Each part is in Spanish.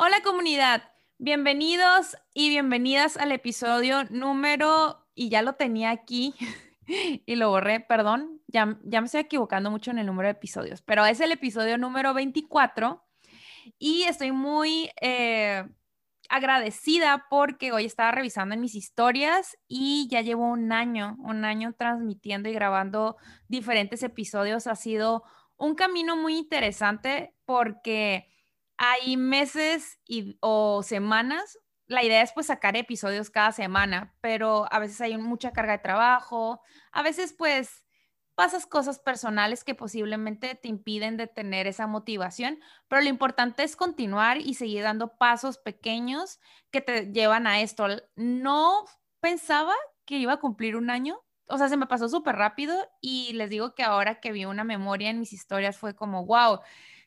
Hola comunidad, bienvenidos y bienvenidas al episodio número, y ya lo tenía aquí y lo borré, perdón, ya, ya me estoy equivocando mucho en el número de episodios, pero es el episodio número 24 y estoy muy eh, agradecida porque hoy estaba revisando en mis historias y ya llevo un año, un año transmitiendo y grabando diferentes episodios. Ha sido un camino muy interesante porque hay meses y, o semanas. La idea es pues sacar episodios cada semana, pero a veces hay mucha carga de trabajo, a veces pues pasas cosas personales que posiblemente te impiden de tener esa motivación, pero lo importante es continuar y seguir dando pasos pequeños que te llevan a esto. No pensaba que iba a cumplir un año, o sea, se me pasó súper rápido y les digo que ahora que vi una memoria en mis historias fue como, wow,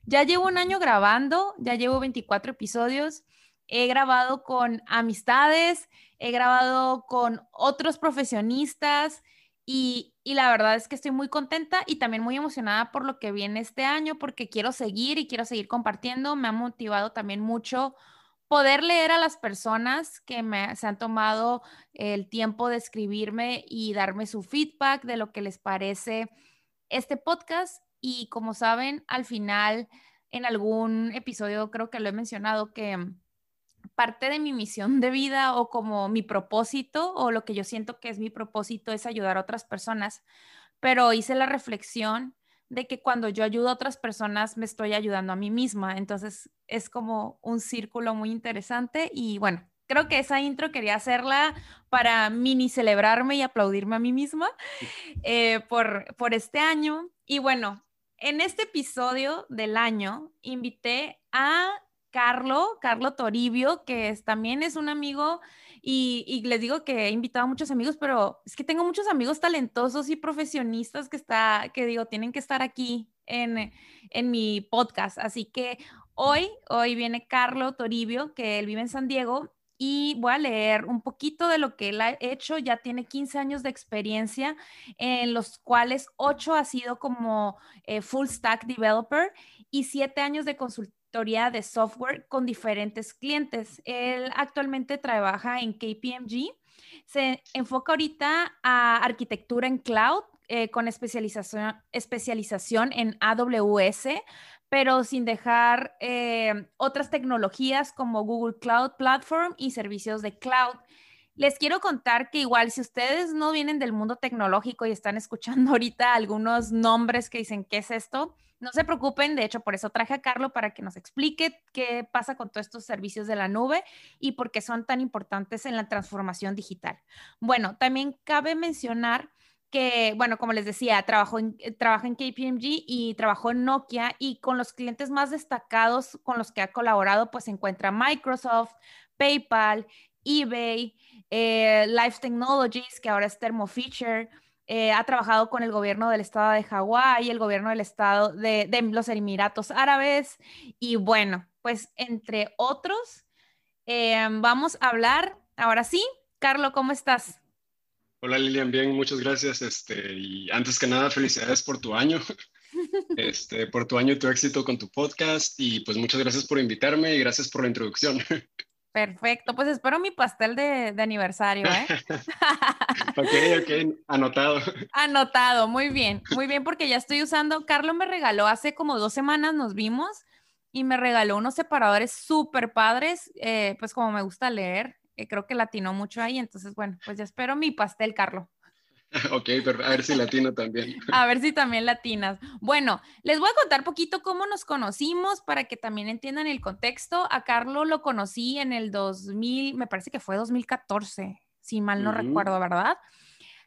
ya llevo un año grabando, ya llevo 24 episodios, he grabado con amistades, he grabado con otros profesionistas y, y, la verdad es que estoy muy contenta y también muy emocionada por lo que viene este año porque quiero seguir y quiero seguir compartiendo. Me ha motivado también mucho poder leer a las personas que se han tomado el tiempo de escribirme y darme su feedback de lo que les parece este podcast y como saben, al final, en algún episodio creo que lo he mencionado, que parte de mi misión de vida o como mi propósito o lo que yo siento que es mi propósito es ayudar a otras personas, pero hice la reflexión de que cuando yo ayudo a otras personas me estoy ayudando a mí misma. Entonces es como un círculo muy interesante y bueno, creo que esa intro quería hacerla para mini celebrarme y aplaudirme a mí misma eh, por, por este año. Y bueno, en este episodio del año invité a Carlo, Carlo Toribio, que también es un amigo y, les digo que he invitado a muchos amigos, pero es que tengo muchos amigos talentosos y profesionistas que, está, que digo, tienen que estar aquí en, en mi podcast. Así que hoy, hoy viene Carlo Toribio, que él vive en San Diego y voy a leer un poquito de lo que él ha hecho. Ya tiene 15 años de experiencia, en los cuales 8 ha sido como eh, full stack developer y 7 años de consultoría de software con diferentes clientes. Él actualmente trabaja en KPMG. Se enfoca ahorita a arquitectura en cloud eh, con especialización, especialización en AWS, pero sin dejar eh, otras tecnologías como Google Cloud Platform y servicios de cloud. Les quiero contar que igual si ustedes no vienen del mundo tecnológico y están escuchando ahorita algunos nombres que dicen, ¿qué es esto? No se preocupen, de hecho por eso traje a Carlos para que nos explique qué pasa con todos estos servicios de la nube y por qué son tan importantes en la transformación digital. Bueno, también cabe mencionar que, bueno, como les decía, trabajó en, eh, trabaja en KPMG y trabajó en Nokia y con los clientes más destacados con los que ha colaborado, pues se encuentra Microsoft, PayPal, eBay, eh, Life Technologies, que ahora es Thermo Fisher, eh, ha trabajado con el gobierno del estado de Hawái, el gobierno del estado de, de, los Emiratos Árabes y bueno, pues entre otros, vamos a hablar ahora sí. Carlos, ¿cómo estás? Hola Lilian, bien, muchas gracias. Este, y antes que nada, felicidades por tu año, este, por tu año y tu éxito con tu podcast. Y pues muchas gracias por invitarme y gracias por la introducción. Perfecto, pues espero mi pastel de, de aniversario, ¿eh? ok, ok, anotado. Anotado, muy bien, muy bien, porque ya estoy usando, Carlos me regaló hace como dos semanas, nos vimos, y me regaló unos separadores súper padres, eh, pues como me gusta leer, creo que latino mucho ahí, entonces bueno, pues ya espero mi pastel, Carlos. Ok, pero a ver si latino también. A ver si también latinas. Bueno, les voy a contar poquito cómo nos conocimos para que también entiendan el contexto. A Carlos lo conocí en el 2000, me parece que fue 2014, si mal no recuerdo, ¿verdad?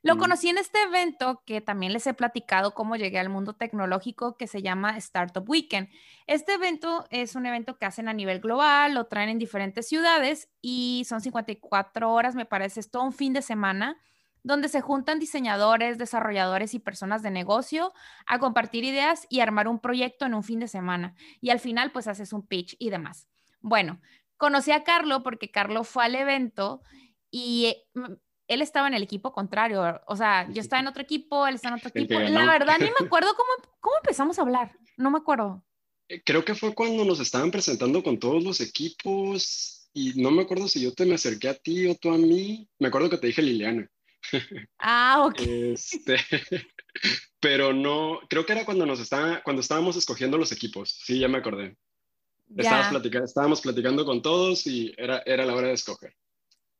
Lo conocí en este evento que también les he platicado cómo llegué al mundo tecnológico que se llama Startup Weekend. Este evento es un evento que hacen a nivel global, lo traen en diferentes ciudades y son 54 horas, me parece, es todo un fin de semana donde se juntan diseñadores, desarrolladores y personas de negocio a compartir ideas y armar un proyecto en un fin de semana. Y al final, pues haces un pitch y demás. Bueno, conocí a Carlo porque Carlo fue al evento y mm, él estaba en el equipo contrario, o sea, yo estaba en otro equipo, él estaba en otro equipo. La verdad, ni me acuerdo cómo, cómo empezamos a hablar, no me acuerdo. Eh, creo que fue cuando nos estaban presentando con todos los equipos y no me acuerdo si yo te me acerqué a ti o tú a mí. Me acuerdo que te dije Liliana. Ah, ok. Este, pero no, creo que era cuando nos estaba, cuando estábamos escogiendo los equipos. Sí, ya me acordé. platicando, estábamos platicando con todos y era, era la hora de escoger.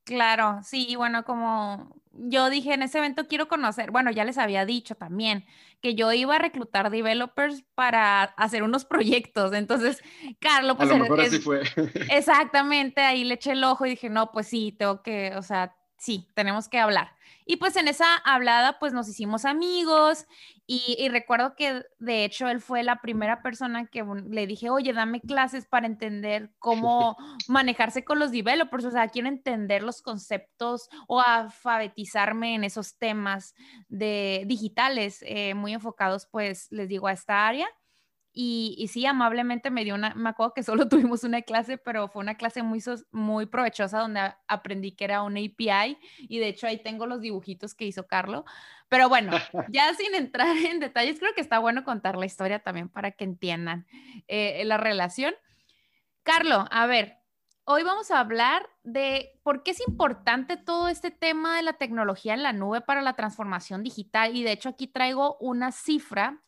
Claro, sí, y bueno, como yo dije en ese evento quiero conocer, bueno, ya les había dicho también que yo iba a reclutar developers para hacer unos proyectos. Entonces, Carlos, pues... A lo mejor así fue. Exactamente, ahí le eché el ojo y dije, no, pues sí, tengo que, o sea, sí, tenemos que hablar. Y pues en esa hablada, pues nos hicimos amigos y, recuerdo que de hecho él fue la primera persona que le dije, oye, dame clases para entender cómo manejarse con los developers, o sea, quiero entender los conceptos o alfabetizarme en esos temas de digitales eh, muy enfocados, pues les digo, a esta área. Y, sí, amablemente me dio una, me acuerdo que solo tuvimos una clase, pero fue una clase muy, muy provechosa donde aprendí que era una API y de hecho ahí tengo los dibujitos que hizo Carlo. Pero bueno, ya sin entrar en detalles, creo que está bueno contar la historia también para que entiendan eh, la relación. Carlo, a ver, hoy vamos a hablar de por qué es importante todo este tema de la tecnología en la nube para la transformación digital y de hecho aquí traigo una cifra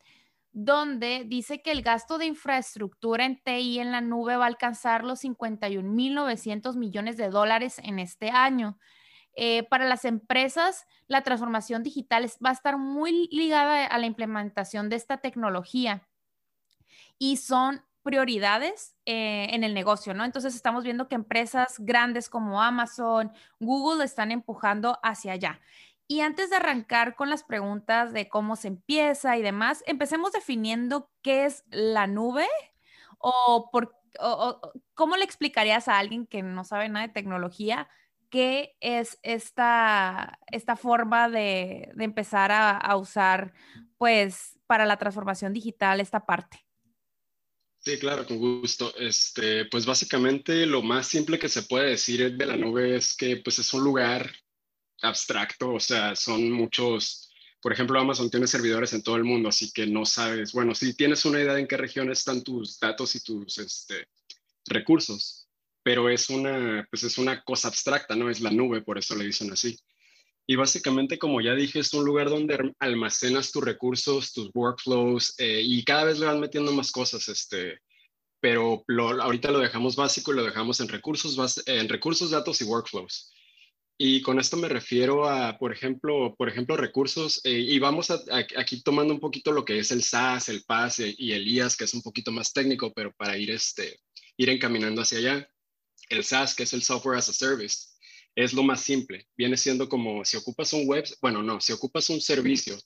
donde dice que el gasto de infraestructura en TI en la nube va a alcanzar los 51.900 millones de dólares en este año. Eh, para las empresas, la transformación digital va a estar muy ligada a la implementación de esta tecnología y son prioridades eh, en el negocio, ¿no? Entonces estamos viendo que empresas grandes como Amazon, Google están empujando hacia allá. Y antes de arrancar con las preguntas de cómo se empieza y demás, empecemos definiendo qué es la nube o, por, cómo le explicarías a alguien que no sabe nada de tecnología qué es esta, esta forma de, empezar a, usar, pues, para la transformación digital esta parte. Sí, claro, con gusto. Este, pues básicamente lo más simple que se puede decir de la nube es que pues es un lugar abstracto, o sea, son muchos, por ejemplo, Amazon tiene servidores en todo el mundo, así que no sabes, bueno, si tienes una idea de en qué región están tus datos y tus este, recursos, pero es una, pues es una cosa abstracta, ¿no? Es la nube, por eso le dicen así. Y básicamente, como ya dije, es un lugar donde almacenas tus recursos, tus workflows, eh, y cada vez le van metiendo más cosas, este, pero ahorita lo dejamos básico y lo dejamos en recursos, en recursos, datos y workflows. Y con esto me refiero a, por ejemplo, por ejemplo recursos, eh, y vamos aquí tomando un poquito lo que es el SaaS, el PaaS eh, y el IaaS, que es un poquito más técnico, pero para ir, este, ir encaminando hacia allá. El SaaS, que es el Software as a Service, es lo más simple. Viene siendo como si ocupas un web, bueno, no, si ocupas un servicio,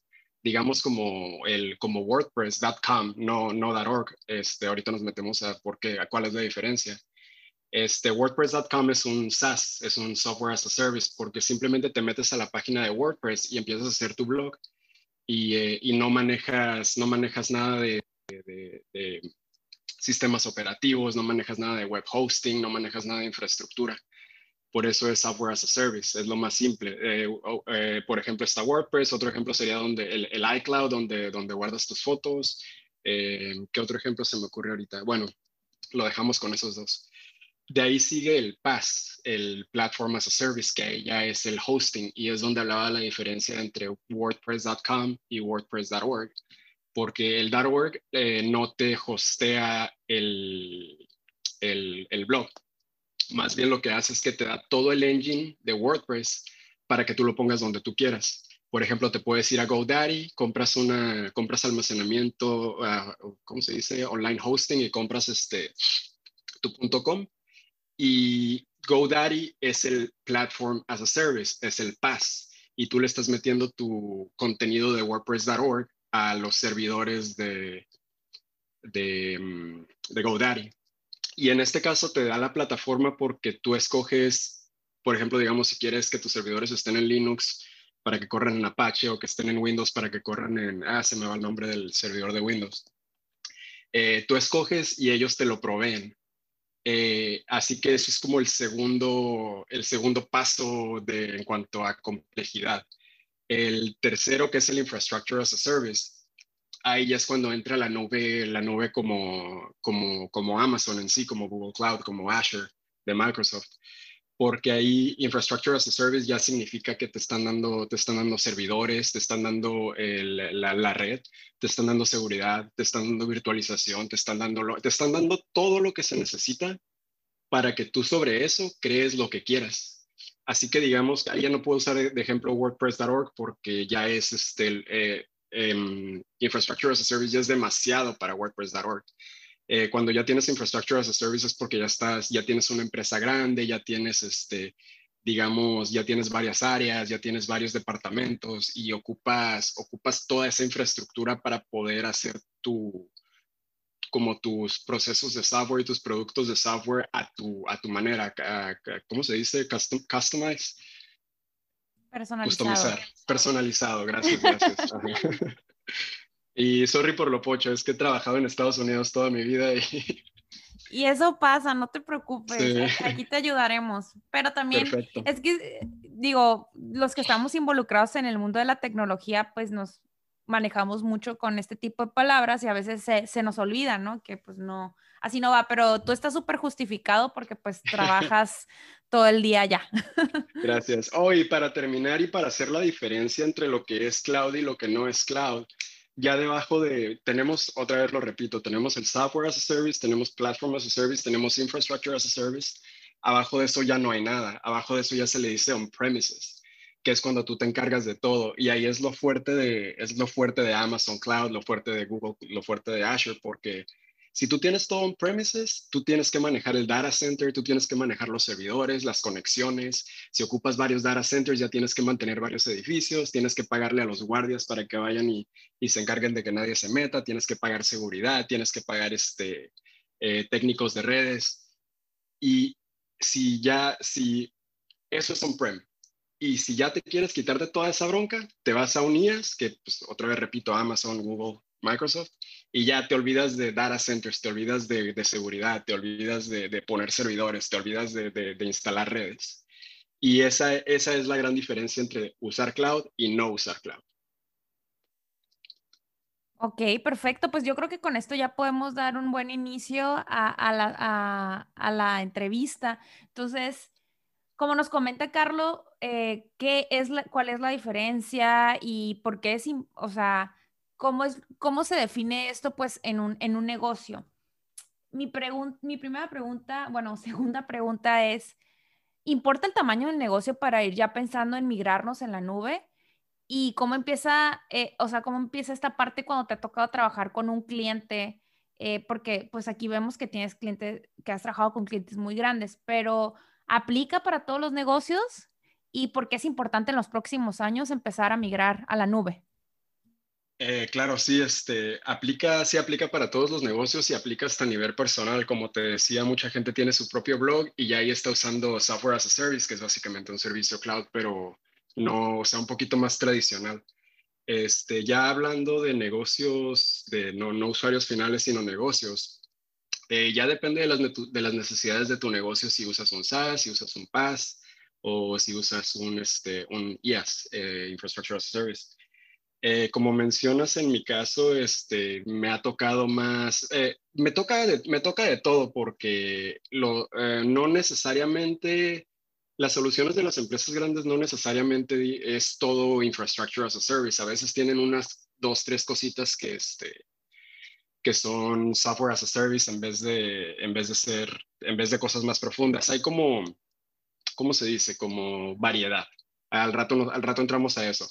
digamos como el como WordPress.com, no, no .org. Este, ahorita nos metemos a por qué, a cuál es la diferencia. Este, WordPress.com es un SaaS, es un Software as a Service, porque simplemente te metes a la página de WordPress y empiezas a hacer tu blog y, eh, y no, manejas, no manejas nada de, sistemas operativos, no manejas nada de web hosting, no manejas nada de infraestructura. Por eso es Software as a Service, es lo más simple. Eh, eh, por ejemplo, está WordPress, otro ejemplo sería donde el, el iCloud, donde, donde guardas tus fotos. ¿Qué otro ejemplo se me ocurre ahorita? Bueno, lo dejamos con esos dos. De ahí sigue el PaaS, el Platform as a Service, que ya es el hosting y es donde hablaba la diferencia entre WordPress.com y WordPress.org, porque el .org eh, no te hostea el, el, el blog. Más bien lo que hace es que te da todo el engine de WordPress para que tú lo pongas donde tú quieras. Por ejemplo, te puedes ir a GoDaddy, compras, una, compras almacenamiento, ah, ¿cómo se dice? Online hosting y compras este, tu .com y GoDaddy es el Platform as a Service, es el PaaS. Y tú le estás metiendo tu contenido de WordPress.org a los servidores de, de, mm, de GoDaddy. Y en este caso te da la plataforma porque tú escoges, por ejemplo, digamos, si quieres que tus servidores estén en Linux para que corran en Apache o que estén en Windows para que corran en, ah, se me va el nombre del servidor de Windows. Eh, tú escoges y ellos te lo proveen. Eh, así que eso es como el segundo, el segundo paso de, en cuanto a complejidad. El tercero, que es el Infrastructure as a Service, ahí ya es cuando entra la nube, la nube como, como, como Amazon en sí, como Google Cloud, como Azure de Microsoft porque ahí Infrastructure as a Service ya significa que te están dando, te están dando servidores, te están dando la, red, te están dando seguridad, te están dando virtualización, te están dando, te están dando todo lo que se necesita para que tú sobre eso crees lo que quieras. Así que digamos, ya no puedo usar de ejemplo WordPress.org porque ya es este, eh, em, Infrastructure as a Service ya es demasiado para WordPress.org. Eh, cuando ya tienes infrastructure as a service es porque ya estás, ya tienes una empresa grande, ya tienes, este, digamos, ya tienes varias áreas, ya tienes varios departamentos y ocupas, ocupas toda esa infraestructura para poder hacer tu, como tus procesos de software y tus productos de software a tu, a tu manera. ¿Cómo se dice? Custom, customize. Personalizado. Customizar. Personalizado, gracias, gracias. Y sorry por lo pocho, es que he trabajado en Estados Unidos toda mi vida y... Y eso pasa, no te preocupes, aquí te ayudaremos. Pero también es que, digo, los que estamos involucrados en el mundo de la tecnología, pues nos manejamos mucho con este tipo de palabras y a veces se, se nos olvida, ¿no? Que pues no, así no va, pero tú estás súper justificado porque pues trabajas todo el día ya. Gracias. Oh, y para terminar y para hacer la diferencia entre lo que es cloud y lo que no es cloud, ya debajo de, tenemos, otra vez lo repito, tenemos el software as a service, tenemos platform as a service, tenemos infrastructure as a service. Abajo de eso ya no hay nada. Abajo de eso ya se le dice on-premises, que es cuando tú te encargas de todo. Y ahí es lo fuerte de, es lo fuerte de Amazon Cloud, lo fuerte de Google, lo fuerte de Azure, porque si tú tienes todo on premises, tú tienes que manejar el data center, tú tienes que manejar los servidores, las conexiones. Si ocupas varios data centers, ya tienes que mantener varios edificios, tienes que pagarle a los guardias para que vayan y, se encarguen de que nadie se meta, tienes que pagar seguridad, tienes que pagar este, eh, técnicos de redes. Y si ya, si eso es on-prem, y si ya te quieres quitar de toda esa bronca, te vas a un IaaS, que pues, otra vez repito, Amazon, Google, Microsoft, y ya te olvidas de data centers, te olvidas de, seguridad, te olvidas de, poner servidores, te olvidas de, instalar redes. Y esa, esa es la gran diferencia entre usar cloud y no usar cloud. Ok, perfecto. Pues yo creo que con esto ya podemos dar un buen inicio a, la, entrevista. Entonces, como nos comenta Carlos, eh, ¿qué es ¿cuál es la diferencia y por qué es, o sea, ¿Cómo, es, cómo se define esto pues en un, en un negocio? Mi, mi primera pregunta, bueno, segunda pregunta es, ¿importa el tamaño del negocio para ir ya pensando en migrarnos en la nube? ¿Y cómo empieza, eh, o sea, cómo empieza esta parte cuando te ha tocado trabajar con un cliente? Eh, porque pues aquí vemos que tienes clientes, que has trabajado con clientes muy grandes, pero ¿aplica para todos los negocios? ¿Y por qué es importante en los próximos años empezar a migrar a la nube? Eh, claro, sí, este, aplica, sí aplica para todos los negocios y aplica hasta nivel personal. Como te decía, mucha gente tiene su propio blog y ya ahí está usando Software as a Service, que es básicamente un servicio cloud, pero no, o sea, un poquito más tradicional. Este, ya hablando de negocios, de no, usuarios finales, sino negocios, eh, ya depende de las, de las necesidades de tu negocio si usas un SaaS, si usas un PaaS o si usas un, este, un IaaS, eh, Infrastructure as a Service. Eh, como mencionas en mi caso, este, me ha tocado más, eh, me, toca de, me toca de todo porque lo, eh, no necesariamente, las soluciones de las empresas grandes no necesariamente es todo infrastructure as a service. A veces tienen unas dos, tres cositas que, este, que son software as a service en vez de, en vez de ser, en vez de cosas más profundas. Hay como, ¿cómo se dice? Como variedad. Al rato, al rato entramos a eso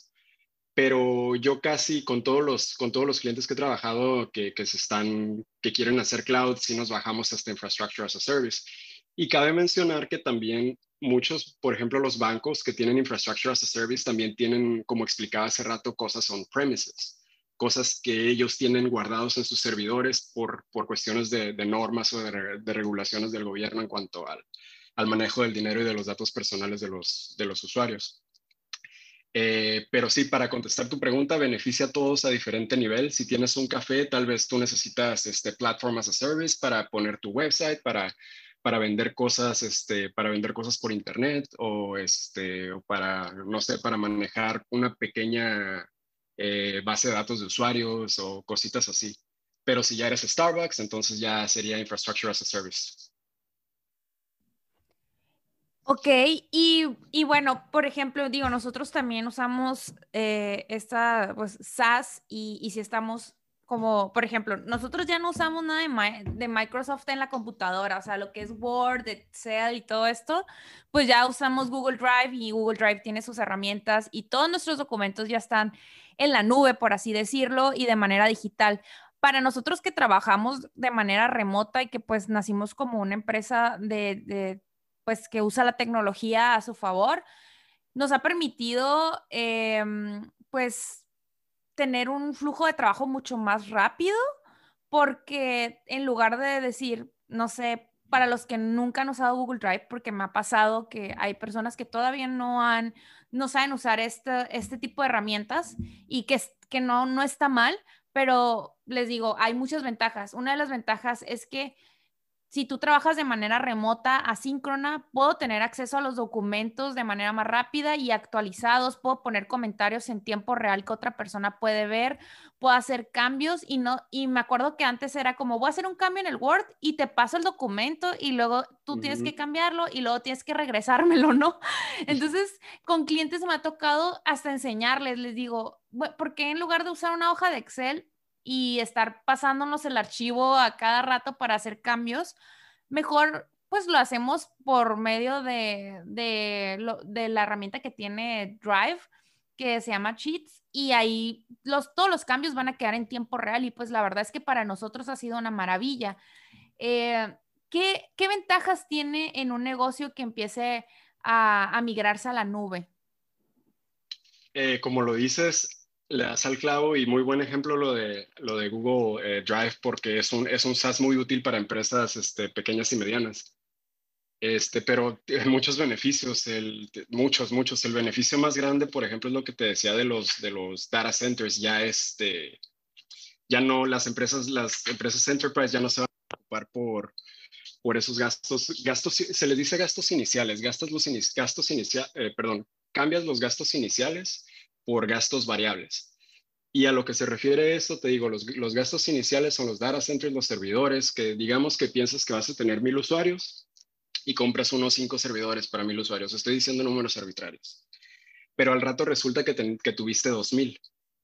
pero yo casi con todos los, con todos los clientes que he trabajado que, que, están, que quieren hacer cloud, sí nos bajamos hasta infrastructure as a service. Y cabe mencionar que también muchos, por ejemplo, los bancos que tienen infrastructure as a service también tienen, como explicaba hace rato, cosas on premises, cosas que ellos tienen guardados en sus servidores por, por cuestiones de, de normas o de, de, regulaciones del gobierno en cuanto al, al manejo del dinero y de los datos personales de los, de los usuarios. Eh, pero sí, para contestar tu pregunta, beneficia a todos a diferente nivel. Si tienes un café, tal vez tú necesitas este Platform as a Service para poner tu website, para, para vender cosas, este, para vender cosas por internet o, este, o para, no sé, para manejar una pequeña eh, base de datos de usuarios o cositas así. Pero si ya eres Starbucks, entonces ya sería Infrastructure as a Service. Ok, y, y, bueno, por ejemplo, digo, nosotros también usamos eh, esta, pues, SaaS y, y, si estamos como, por ejemplo, nosotros ya no usamos nada de, de, Microsoft en la computadora, o sea, lo que es Word, Excel y todo esto, pues ya usamos Google Drive y Google Drive tiene sus herramientas y todos nuestros documentos ya están en la nube, por así decirlo, y de manera digital. Para nosotros que trabajamos de manera remota y que pues nacimos como una empresa de, pues que usa la tecnología a su favor, nos ha permitido em, pues tener un flujo de trabajo mucho más rápido porque en lugar de decir, no sé, para los que nunca han usado Google Drive, porque me ha pasado que hay personas que todavía no han, no saben usar este, este tipo de herramientas y que, que no, no está mal, pero les digo, hay muchas ventajas. Una de las ventajas es que si tú trabajas de manera remota, asíncrona, puedo tener acceso a los documentos de manera más rápida y actualizados, puedo poner comentarios en tiempo real que otra persona puede ver, puedo hacer cambios y no y me acuerdo que antes era como voy a hacer un cambio en el Word y te paso el documento y luego tú tienes que cambiarlo y luego tienes que regresármelo, ¿no? Entonces, con clientes me ha tocado hasta enseñarles, les digo, ¿por qué en lugar de usar una hoja de Excel y estar pasándonos el archivo a cada rato para hacer cambios, mejor pues lo hacemos por medio de, de, la herramienta que tiene Drive, que se llama Cheats, y ahí los, todos los cambios van a quedar en tiempo real y pues la verdad es que para nosotros ha sido una maravilla. Eh, ¿qué, ¿qué, ventajas tiene en un negocio que empiece a, a migrarse a la nube? Eh, como lo dices, le das al clavo y muy buen ejemplo lo de, lo de Google eh, Drive porque es un, es un SaaS muy útil para empresas este, pequeñas y medianas. Este, pero tiene muchos beneficios, el, muchos, muchos. El beneficio más grande, por ejemplo, es lo que te decía de los, de los data centers. Ya, este, ya no, las empresas, las empresas enterprise ya no se van a preocupar por, por esos gastos. Gastos, se les dice gastos iniciales, gastos los gastos iniciales, eh, perdón, cambias los gastos iniciales por gastos variables. Y a lo que se refiere esto, te digo, los, los, gastos iniciales son los data centers, los servidores, que digamos que piensas que vas a tener mil usuarios y compras unos cinco servidores para mil usuarios. Estoy diciendo números arbitrarios. Pero al rato resulta que, que tuviste dos mil.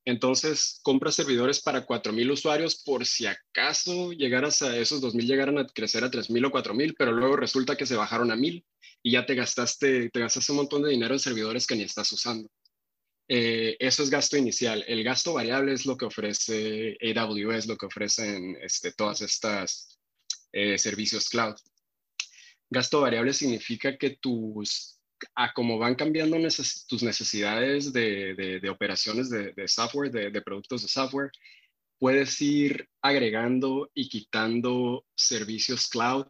Entonces, compras servidores para cuatro mil usuarios por si acaso llegaras a esos dos mil llegaran a crecer a tres mil o cuatro mil, pero luego resulta que se bajaron a mil y ya te gastaste, te gastaste un montón de dinero en servidores que ni estás usando. Eh, eso es gasto inicial. El gasto variable es lo que ofrece AWS, lo que ofrecen este, todas estas eh, servicios cloud. Gasto variable significa que tus, a como van cambiando tus necesidades de, de, operaciones de, de software, de, productos de software, puedes ir agregando y quitando servicios cloud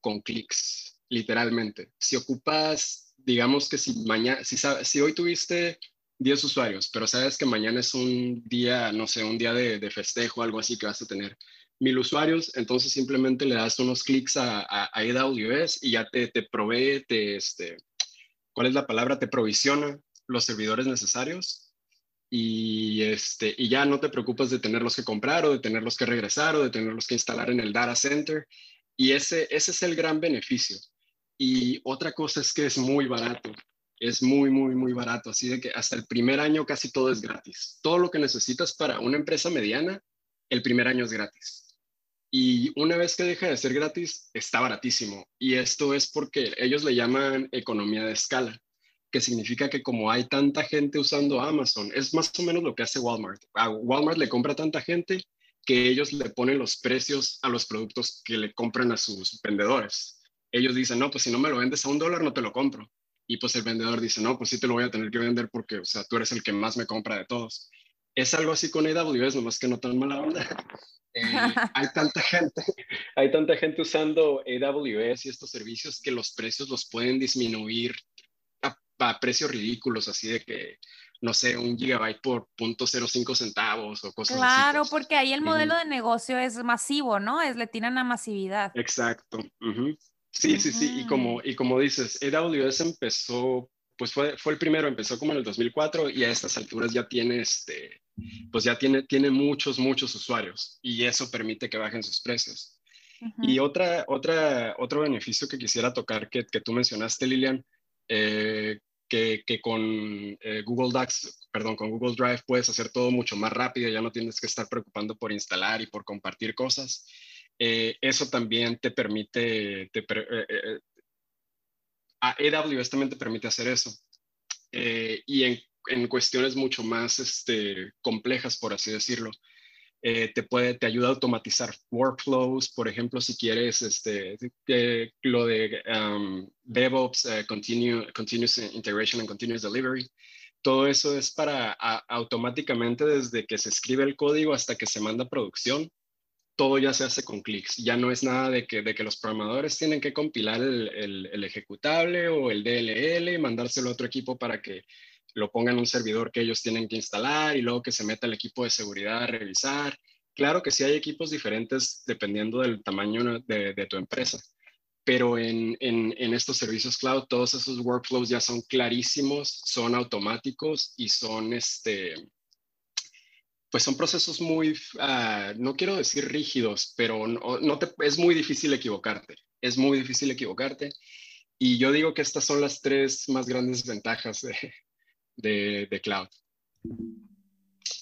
con clics, literalmente. Si ocupas, digamos que si mañana, si, si hoy tuviste 10 usuarios, pero sabes que mañana es un día, no sé, un día de, de festejo, algo así que vas a tener mil usuarios, entonces simplemente le das unos clics a, a, AWS y ya te, te provee, te, este, ¿cuál es la palabra? Te provisiona los servidores necesarios y, este, y ya no te preocupas de tenerlos que comprar o de tenerlos que regresar o de tenerlos que instalar en el data center. Y ese, ese es el gran beneficio. Y otra cosa es que es muy barato es muy, muy, muy barato. Así de que hasta el primer año casi todo es gratis. Todo lo que necesitas para una empresa mediana, el primer año es gratis. Y una vez que deja de ser gratis, está baratísimo. Y esto es porque ellos le llaman economía de escala, que significa que como hay tanta gente usando Amazon, es más o menos lo que hace Walmart. Walmart le compra tanta gente que ellos le ponen los precios a los productos que le compran a sus vendedores. Ellos dicen, no, pues si no me lo vendes a un dólar, no te lo compro y pues el vendedor dice, no, pues sí te lo voy a tener que vender porque, o sea, tú eres el que más me compra de todos. Es algo así con AWS, nomás que no tan mala onda. Eh, hay tanta gente, hay tanta gente usando AWS y estos servicios que los precios los pueden disminuir a, precios ridículos, así de que, no sé, un gigabyte por 0.05 centavos o cosas así. Claro, pues. porque ahí el modelo de negocio es masivo, ¿no? Es, le tiran a masividad. Exacto. Sí, sí, sí, y como, y como dices, AWS empezó, pues fue, fue el primero, empezó como en el 2004 y a estas alturas ya tiene este, pues ya tiene, tiene muchos, muchos usuarios y eso permite que bajen sus precios. Y otra, otra, otro beneficio que quisiera tocar que, que tú mencionaste, Lilian, eh, que, que, con eh, Google Docs, perdón, con Google Drive puedes hacer todo mucho más rápido, ya no tienes que estar preocupando por instalar y por compartir cosas. Eh, eso también te permite, te, a AWS también te permite hacer eso. y en, en, cuestiones mucho más este, complejas, por así decirlo, eh, te puede, te ayuda a automatizar workflows, por ejemplo, si quieres este, lo de um, DevOps, uh, Continuous Integration and Continuous Delivery. Todo eso es para automáticamente desde que se escribe el código hasta que se manda a producción, todo ya se hace con clics. Ya no es nada de que, de que los programadores tienen que compilar el, el ejecutable o el DLL mandárselo a otro equipo para que lo pongan en un servidor que ellos tienen que instalar y luego que se meta el equipo de seguridad a revisar. Claro que sí hay equipos diferentes dependiendo del tamaño de, tu empresa, pero en, estos servicios cloud todos esos workflows ya son clarísimos, son automáticos y son este, pues son procesos muy, ah, no quiero decir rígidos, pero no, te, es muy difícil equivocarte, es muy difícil equivocarte. Y yo digo que estas son las tres más grandes ventajas de, de, cloud.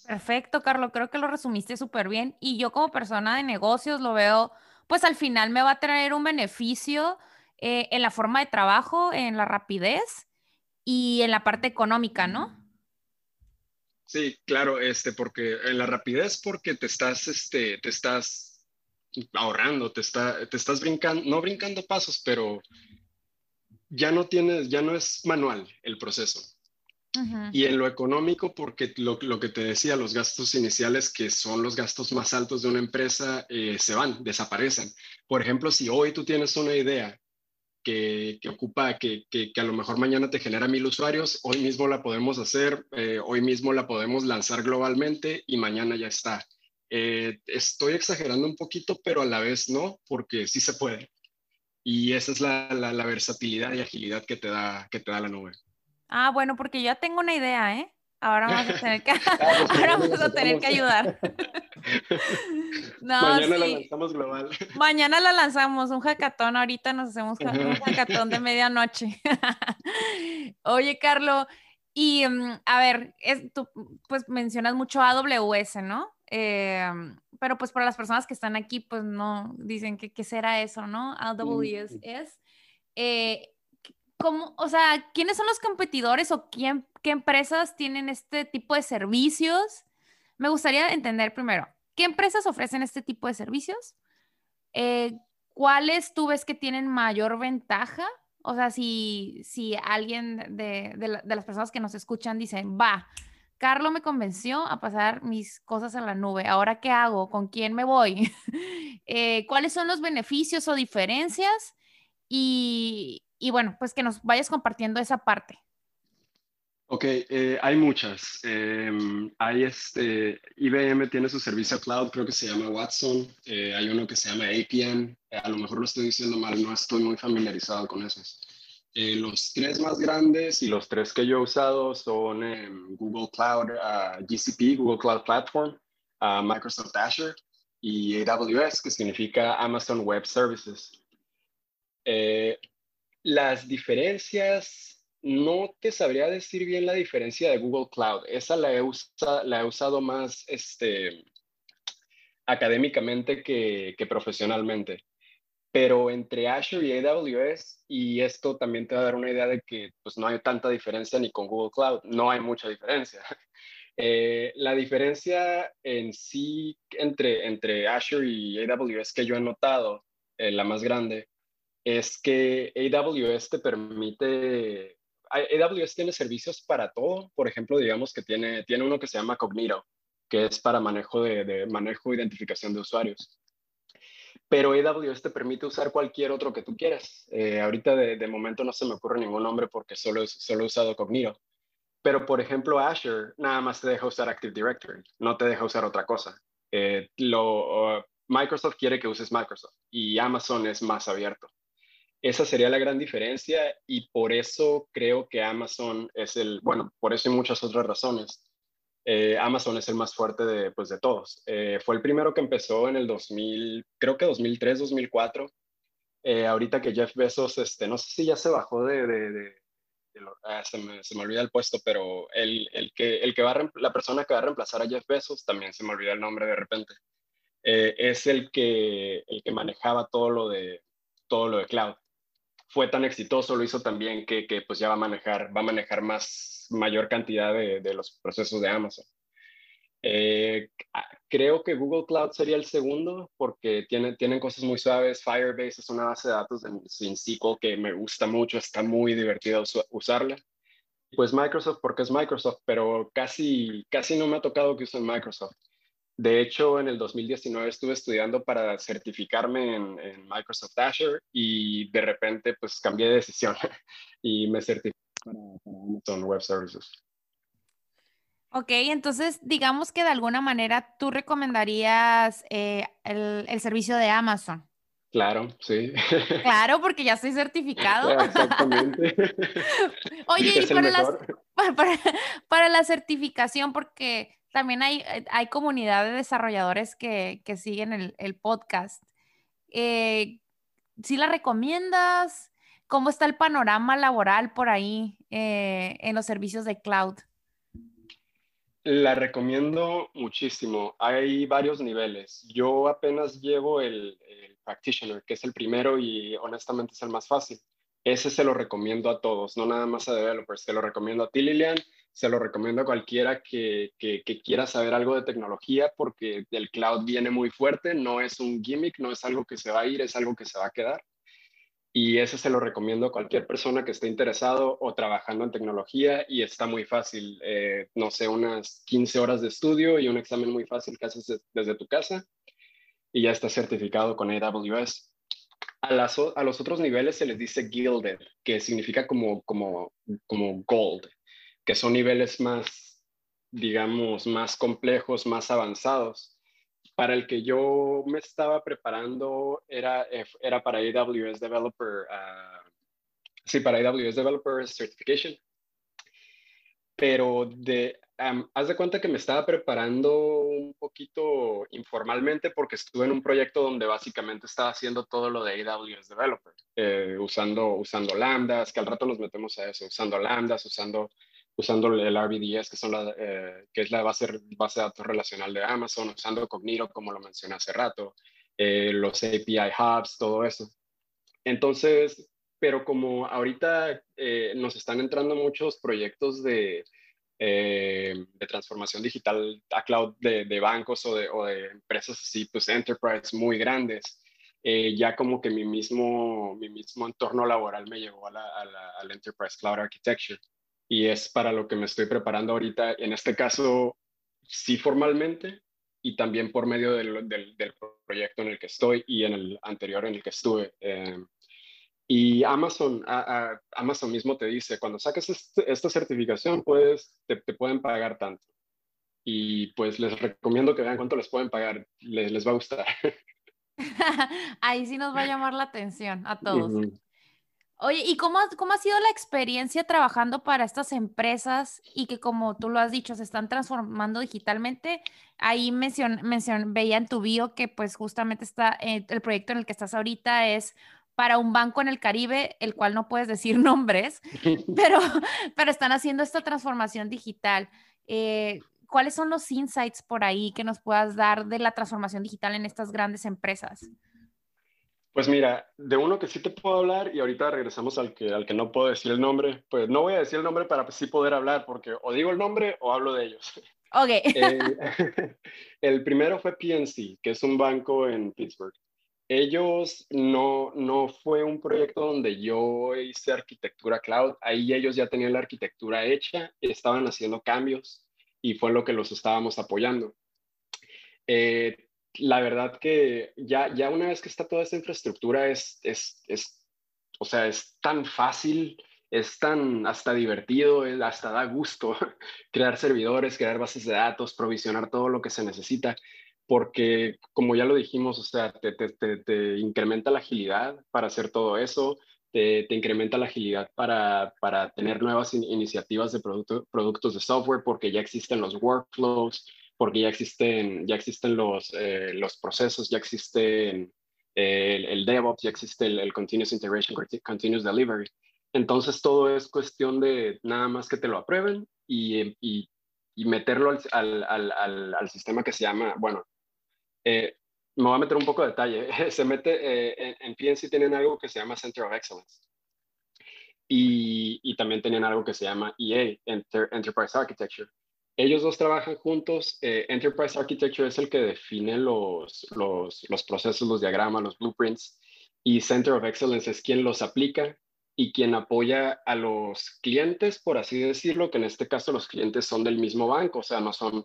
Perfecto, Carlos. Creo que lo resumiste súper bien. Y yo como persona de negocios lo veo, pues al final me va a traer un beneficio eh, en la forma de trabajo, en la rapidez y en la parte económica, ¿no? Sí, claro, este, porque en la rapidez, porque te estás, este, te estás ahorrando, te, está, te estás brincando, no brincando pasos, pero ya no tienes, ya no es manual el proceso. Y en lo económico, porque lo, que te decía, los gastos iniciales, que son los gastos más altos de una empresa, eh, se van, desaparecen. Por ejemplo, si hoy tú tienes una idea que, ocupa, que, a lo mejor mañana te genera mil usuarios, hoy mismo la podemos hacer, eh, hoy mismo la podemos lanzar globalmente y mañana ya está. Eh, estoy exagerando un poquito, pero a la vez no, porque sí se puede. Y esa es la, la versatilidad y agilidad que te da, que te da la nube. Ah, bueno, porque ya tengo una idea, ¿eh? Ahora vamos a tener que, pues ahora vamos a tener que ayudar. Mañana la lanzamos global. Mañana la lanzamos, un hackathon. Ahorita nos hacemos un hackathon de medianoche. Oye, Carlos, y mm, a ver, tú pues mencionas mucho AWS, ¿no? Em, pero pues para las personas que están aquí, pues no dicen que qué será eso, ¿no? AWS es. Eh, ¿cómo, o sea, quiénes son los competidores o quién, qué empresas tienen este tipo de servicios? Me gustaría entender primero, ¿qué empresas ofrecen este tipo de servicios? Eh, ¿Cuáles tú ves que tienen mayor ventaja? O sea, si, si alguien de, las personas que nos escuchan dice, va, Carlos me convenció a pasar mis cosas a la nube. ¿Ahora qué hago? ¿Con quién me voy? Eh, ¿Cuáles son los beneficios o diferencias? Y, y bueno, pues que nos vayas compartiendo esa parte. Ok, eh, hay muchas. Em, hay este, IBM tiene su servicio cloud, creo que se llama Watson. Eh, hay uno que se llama APN. Eh, a lo mejor lo estoy diciendo mal, no estoy muy familiarizado con esos. los tres más grandes y los tres que yo he usado son em, Google Cloud, uh, GCP, Google Cloud Platform, uh, Microsoft Azure y AWS, que significa Amazon Web Services. Las diferencias, no te sabría decir bien la diferencia de Google Cloud. Esa la he, usado más este, académicamente que, profesionalmente. Pero entre Azure y AWS, y esto también te va a dar una idea de que pues, no hay tanta diferencia ni con Google Cloud, no hay mucha diferencia. Eh, la diferencia en sí entre, entre Azure y AWS que yo he notado, eh, la más grande, es que AWS te permite, AWS tiene servicios para todo, por ejemplo, digamos que tiene, tiene uno que se llama Cognito, que es para manejo de, manejo e identificación de usuarios. Pero AWS te permite usar cualquier otro que tú quieras. Eh, ahorita de, momento no se me ocurre ningún nombre porque solo, solo he usado Cognito. Pero, por ejemplo, Azure nada más te deja usar Active Directory, no te deja usar otra cosa. Eh, Microsoft quiere que uses Microsoft y Amazon es más abierto. Esa sería la gran diferencia y por eso creo que Amazon es el, bueno, por eso y muchas otras razones. eh, Amazon es el más fuerte de, pues, de todos. Eh, fue el primero que empezó en el 2000, creo que 2003, 2004. Eh, ahorita que Jeff Bezos, este, no sé si ya se bajó de, de, ah, se, me, se, me, olvida el puesto, pero el, el que, el que va la persona que va a reemplazar a Jeff Bezos, también se me olvida el nombre de repente, es el que, el que manejaba todo lo de, todo lo de cloud. Fue tan exitoso, lo hizo también que, que pues ya va a manejar, va a manejar más mayor cantidad de, los procesos de Amazon. Eh, creo que Google Cloud sería el segundo porque tiene, tienen cosas muy suaves. Firebase es una base de datos de SQL que me gusta mucho, está muy divertido usarla. Pues Microsoft porque es Microsoft, pero casi, casi no me ha tocado que usen Microsoft. De hecho, en el 2019 estuve estudiando para certificarme en, Microsoft Azure y de repente pues cambié de decisión y me certifiqué para, Amazon Web Services. Ok, entonces digamos que de alguna manera tú recomendarías eh, el, servicio de Amazon. Claro, sí. Claro, porque ya estoy certificado. Exactamente. Oye, y para, la certificación, porque también hay, hay comunidad de desarrolladores que, siguen el, podcast. Eh, ¿Sí la recomiendas? ¿Cómo está el panorama laboral por ahí eh, en los servicios de cloud? La recomiendo muchísimo. Hay varios niveles. Yo apenas llevo el, practitioner, que es el primero y honestamente es el más fácil. Ese se lo recomiendo a todos, no nada más a developers. Se lo recomiendo a ti, Lilian. Se lo recomiendo a cualquiera que, que, que quiera saber algo de tecnología porque el cloud viene muy fuerte. No es un gimmick, no es algo que se va a ir, es algo que se va a quedar y ese se lo recomiendo a cualquier persona que esté interesado o trabajando en tecnología y está muy fácil, eh, no sé, unas 15 horas de estudio y un examen muy fácil que haces desde tu casa y ya está certificado con AWS. A, las, a los otros niveles se les dice Gilded, que significa como, como, como Gold, que son niveles más, digamos, más complejos, más avanzados para el que yo me estaba preparando era, eh, era para AWS Developer, uh, sí, para AWS Developer Certification. Pero de, haz de cuenta que me estaba preparando un poquito informalmente porque estuve en un proyecto donde básicamente estaba haciendo todo lo de AWS Developer, eh, usando, usando lambdas, que al rato nos metemos a eso, usando lambdas, usando usando el RBDS, que, son la, eh, que es la base, base de datos relacional de Amazon, usando Cognito, como lo mencioné hace rato, eh, los API Hubs, todo eso. Entonces, pero como ahorita eh, nos están entrando muchos proyectos de, de transformación digital a cloud de, de bancos o de, o de, empresas así, pues enterprise muy grandes, ya como que mi mismo, mi mismo entorno laboral me llevó a la, a la, al Enterprise Cloud Architecture y es para lo que me estoy preparando ahorita, en este caso, sí formalmente y también por medio del, del, proyecto en el que estoy y en el anterior en el que estuve. Eh, y Amazon, Amazon mismo te dice, cuando saques este, esta certificación, pues te, te, pueden pagar tanto. Y pues les recomiendo que vean cuánto les pueden pagar, les, les va a gustar. Ahí sí nos va a llamar la atención a todos. Oye, ¿y cómo, cómo ha sido la experiencia trabajando para estas empresas y que como tú lo has dicho, se están transformando digitalmente? Ahí mencion, mencion, veía en tu bio que pues justamente está, eh, el proyecto en el que estás ahorita es para un banco en el Caribe, el cual no puedes decir nombres, pero, pero están haciendo esta transformación digital. Eh, ¿Cuáles son los insights por ahí que nos puedas dar de la transformación digital en estas grandes empresas? Pues mira, de uno que sí te puedo hablar y ahorita regresamos al que, al que no puedo decir el nombre, pues no voy a decir el nombre para sí poder hablar porque o digo el nombre o hablo de ellos. Ok. Eh, el primero fue PNC, que es un banco en Pittsburgh. Ellos no, no fue un proyecto donde yo hice arquitectura cloud, ahí ellos ya tenían la arquitectura hecha, estaban haciendo cambios y fue lo que los estábamos apoyando. Eh, la verdad que ya, ya una vez que está toda esta infraestructura es, es, es, o sea, es tan fácil, es tan hasta divertido, hasta da gusto crear servidores, crear bases de datos, provisionar todo lo que se necesita, porque como ya lo dijimos, o sea, te, te, te, incrementa la agilidad para hacer todo eso, te, incrementa la agilidad para, para tener nuevas iniciativas de productos de software porque ya existen los workflows, porque ya existen, ya existen los, eh, los procesos, ya existen el, el, DevOps, ya existe el, Continuous Integration, Continuous Delivery. Entonces todo es cuestión de nada más que te lo aprueben y, y, y meterlo al, al, al, al, sistema que se llama, bueno, eh, me voy a meter un poco de detalle. Se mete, eh, en, PNC tienen algo que se llama Center of Excellence. Y, y también tienen algo que se llama EA, Enterprise Architecture. Ellos dos trabajan juntos. Eh, Enterprise Architecture es el que define los, procesos, los diagramas, los blueprints. Y Center of Excellence es quien los aplica y quien apoya a los clientes, por así decirlo, que en este caso los clientes son del mismo banco, o sea, no son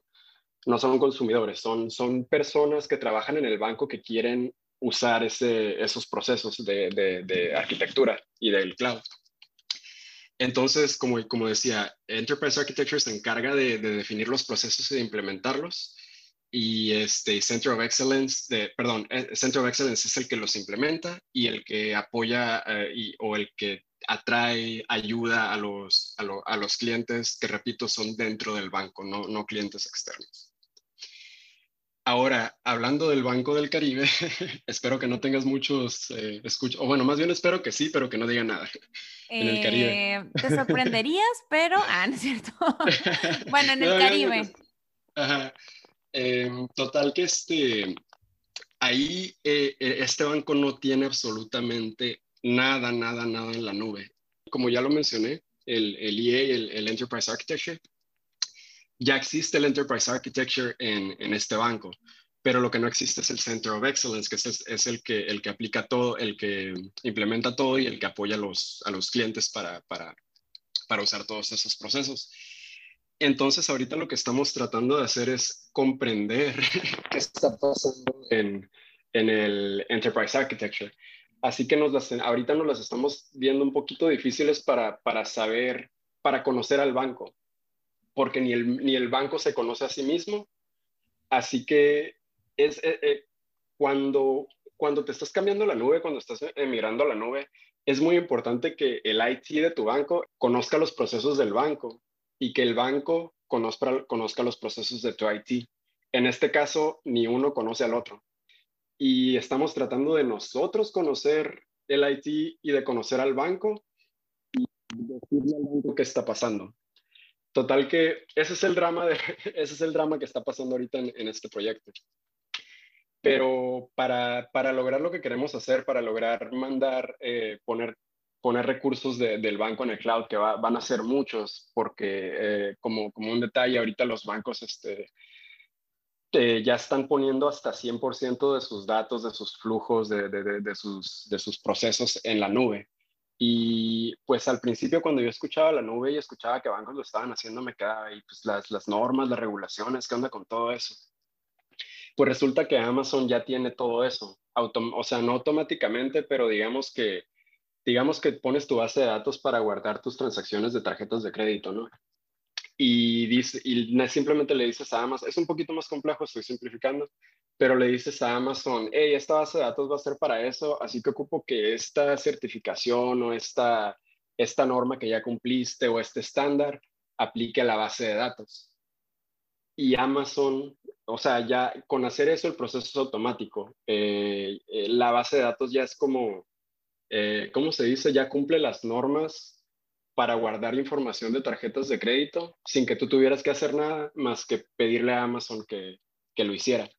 no son consumidores, son, son personas que trabajan en el banco que quieren usar esos procesos de, arquitectura y del cloud. Entonces, como, como decía, Enterprise Architecture se encarga de, definir los procesos y de implementarlos. Y este Center of Excellence, de, perdón, eh, Center of Excellence es el que los implementa y el que apoya eh, y, o el que atrae, ayuda a los, a, a, los clientes que, repito, son dentro del banco, no, no clientes externos. Ahora, hablando del Banco del Caribe, espero que no tengas muchos eh, escuchos, o bueno, más bien espero que sí, pero que no diga nada en el Caribe. Eh, te sorprenderías, pero, ah, no es cierto. bueno, en el Caribe. Ajá. Em, total que este, ahí eh, e, este banco no tiene absolutamente nada, nada, nada en la nube. Como ya lo mencioné, el, el EA, el, el Enterprise Architecture, ya existe el Enterprise Architecture en, en, este banco, pero lo que no existe es el Center of Excellence, que es, es, el, que, el que aplica todo, el que implementa todo y el que apoya a los, a los clientes para, para, para usar todos esos procesos. Entonces, ahorita lo que estamos tratando de hacer es comprender qué está pasando en, en el Enterprise Architecture. Así que nos las, ahorita nos las estamos viendo un poquito difíciles para, para saber, para conocer al banco porque ni el, ni el banco se conoce a sí mismo. Así que es eh, eh, cuando, cuando te estás cambiando la nube, cuando estás emigrando a la nube, es muy importante que el IT de tu banco conozca los procesos del banco y que el banco conozca, conozca los procesos de tu IT. En este caso, ni uno conoce al otro. Y estamos tratando de nosotros conocer el IT y de conocer al banco y decirle al banco qué está pasando. Total que ese es el drama, de, ese es el drama que está pasando ahorita en, este proyecto. Pero para, para, lograr lo que queremos hacer, para lograr mandar, eh, poner, poner recursos del banco en el cloud, que van a ser muchos, porque eh, como, como un detalle, ahorita los bancos este, eh, ya están poniendo hasta 100% de sus datos, de sus flujos, de, de, de, sus, de sus procesos en la nube. Y pues al principio cuando yo escuchaba la nube y escuchaba que bancos lo estaban haciendo, me quedaba ahí, pues las, las normas, las regulaciones, ¿qué onda con todo eso? Pues resulta que Amazon ya tiene todo eso, o sea, no automáticamente, pero digamos que, digamos que pones tu base de datos para guardar tus transacciones de tarjetas de crédito, ¿no? Y, dice, y simplemente le dices a Amazon, es un poquito más complejo, estoy simplificando, pero le dices a Amazon, hey, esta base de datos va a ser para eso, así que ocupo que esta certificación o esta, esta norma que ya cumpliste o este estándar aplique a la base de datos. Y Amazon, o sea, ya con hacer eso el proceso es automático. Eh, eh, la base de datos ya es como, eh, ¿cómo se dice? Ya cumple las normas para guardar información de tarjetas de crédito sin que tú tuvieras que hacer nada más que pedirle a Amazon que, que lo hiciera.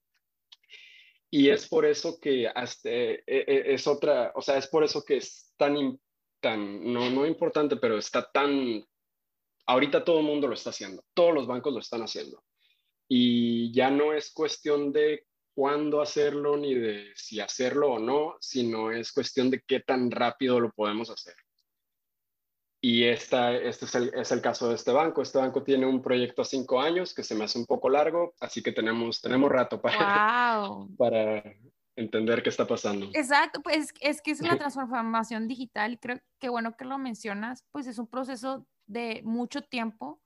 Y es por eso que eh, eh, es otra, o sea, es por eso que es tan, tan no, no importante, pero está tan, ahorita todo mundo lo está haciendo, todos los bancos lo están haciendo. Y ya no es cuestión de cuándo hacerlo ni de si hacerlo o no, sino es cuestión de qué tan rápido lo podemos hacer. Y esta, este es el, es el, caso de este banco. Este banco tiene un proyecto a cinco años que se me hace un poco largo, así que tenemos, tenemos rato para, para entender qué está pasando. Exacto, pues es que es la transformación digital y creo que bueno que lo mencionas, pues es un proceso de mucho tiempo,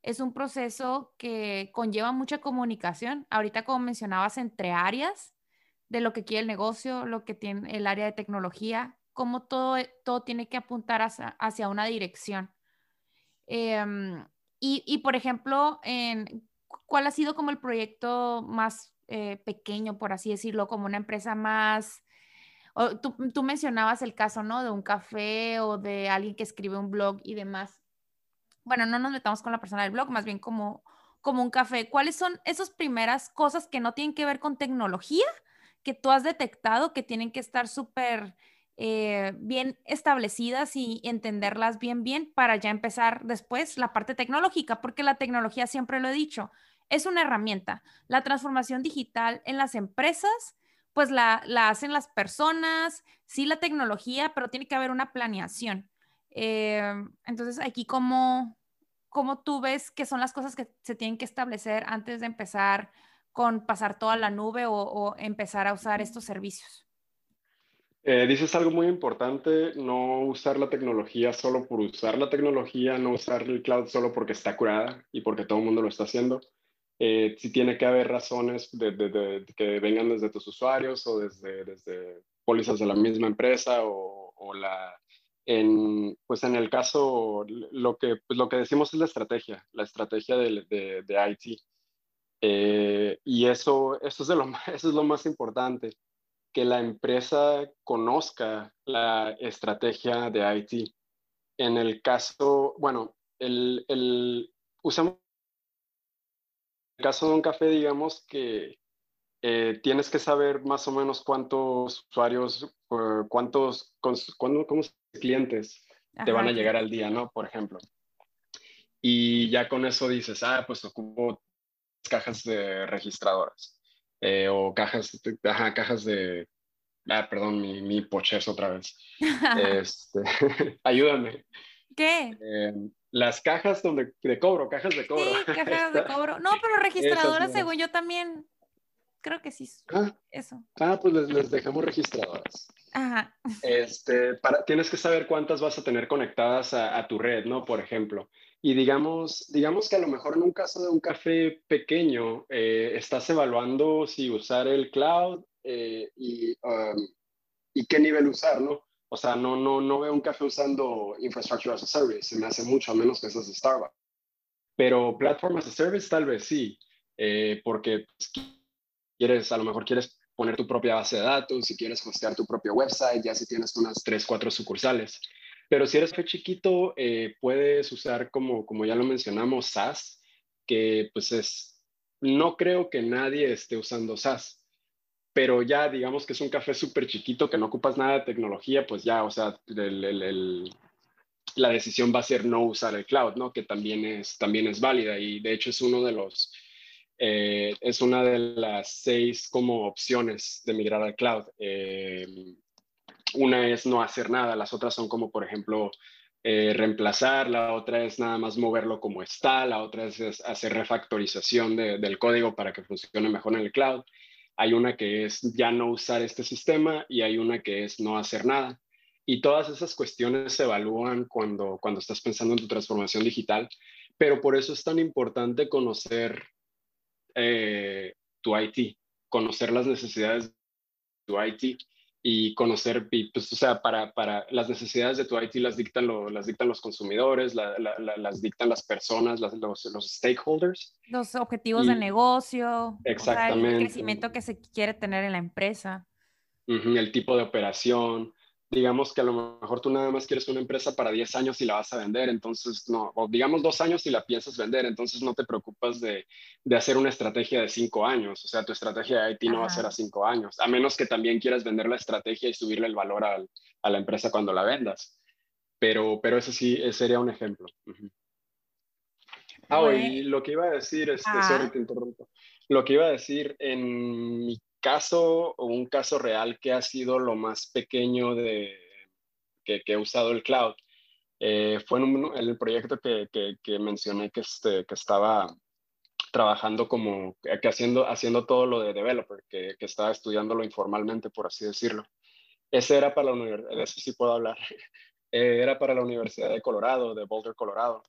es un proceso que conlleva mucha comunicación. Ahorita como mencionabas, entre áreas de lo que quiere el negocio, lo que tiene el área de tecnología, cómo todo, todo tiene que apuntar hacia, una dirección. Em, y, por ejemplo, en, ¿cuál ha sido como el proyecto más eh, pequeño, por así decirlo, como una empresa más... tú, tú, mencionabas el caso, ¿no? De un café o de alguien que escribe un blog y demás. Bueno, no nos metamos con la persona del blog, más bien como, como un café. ¿Cuáles son esas primeras cosas que no tienen que ver con tecnología que tú has detectado que tienen que estar súper eh, bien establecidas y entenderlas bien, bien para ya empezar después la parte tecnológica, porque la tecnología, siempre lo he dicho, es una herramienta. La transformación digital en las empresas, pues la, hacen las personas, sí la tecnología, pero tiene que haber una planeación. Eh, entonces, aquí, ¿cómo, ¿cómo tú ves que son las cosas que se tienen que establecer antes de empezar con pasar toda la nube o empezar a usar estos servicios? Eh, dices algo muy importante, no usar la tecnología solo por usar la tecnología, no usar el cloud solo porque está curada y porque todo el mundo lo está haciendo. Eh, sí tiene que haber razones de, que vengan desde tus usuarios o desde, desde pólizas de la misma empresa o, o, la... En, pues en el caso, lo que, pues lo que decimos es la estrategia, la estrategia de, de IT. Eh, y eso, eso, es de lo, eso es lo más importante que la empresa conozca la estrategia de IT. En el caso, bueno, el, el, usamos el caso de un café, digamos que eh, tienes que saber más o menos cuántos usuarios, eh, cuántos, cuántos clientes te van a llegar al día, ¿no? Por ejemplo. Y ya con eso dices, ah, pues ocupo cajas de registradoras. Eh, o cajas, ajá, cajas de, ah, perdón, mi, mi poches otra vez. este, ayúdame. ¿Qué? Eh, las cajas donde, de cobro, cajas de cobro. Sí, cajas de cobro. No, pero registradoras, según yo también, creo que sí. Ah, eso. Ah, pues les, les, dejamos registradoras. Ajá. Este, para, tienes que saber cuántas vas a tener conectadas a, a tu red, ¿no? Por ejemplo. Y digamos, digamos que a lo mejor en un caso de un café pequeño, eh, estás evaluando si usar el cloud eh, y, um, y qué nivel usar, ¿no? O sea, no, no, no veo un café usando Infrastructure as a Service, se me hace mucho, a menos que eso es Starbucks. Pero Platform as a Service tal vez sí, eh, porque pues, quieres, a lo mejor quieres poner tu propia base de datos, si quieres hostear tu propio website, ya si tienes unas 3, 4 sucursales. Pero si eres chiquito, eh, puedes usar, como, como ya lo mencionamos, SaaS, que pues es, no creo que nadie esté usando SaaS, pero ya digamos que es un café súper chiquito, que no ocupas nada de tecnología, pues ya, o sea, la decisión va a ser no usar el cloud, ¿no? Que también es, también es válida y de hecho es uno de los, eh, es una de las seis como opciones de migrar al cloud. Eh, una es no hacer nada, las otras son como, por ejemplo, eh, reemplazar, la otra es nada más moverlo como está, la otra es, hacer refactorización del código para que funcione mejor en el cloud. Hay una que es ya no usar este sistema y hay una que es no hacer nada. Y todas esas cuestiones se evalúan cuando, cuando estás pensando en tu transformación digital, pero por eso es tan importante conocer eh, tu IT, conocer las necesidades de tu IT y conocer, pues, o sea, para, para las necesidades de tu IT las dictan, las dictan los consumidores, las dictan las personas, los, los, stakeholders. Los objetivos de negocio. Exactamente. el crecimiento que se quiere tener en la empresa. el tipo de operación, digamos que a lo mejor tú nada más quieres una empresa para 10 años y la vas a vender, entonces no, o digamos dos años y la piensas vender, entonces no te preocupas de, de hacer una estrategia de cinco años, o sea, tu estrategia de IT no va a ser a cinco años, a menos que también quieras vender la estrategia y subirle el valor al, a la empresa cuando la vendas. Pero, pero eso sí sería un ejemplo. Ah, y lo que iba a decir, este, sorry, te interrumpo. Lo que iba a decir, en mi caso o un caso real que ha sido lo más pequeño de, que, que he usado el cloud. Eh, fue en, el proyecto que, que, mencioné que, este, que estaba trabajando como, que haciendo, haciendo todo lo de developer, que, que estaba estudiándolo informalmente, por así decirlo. Ese era para la universidad, eso sí puedo hablar, eh, era para la Universidad de Colorado, de Boulder, Colorado.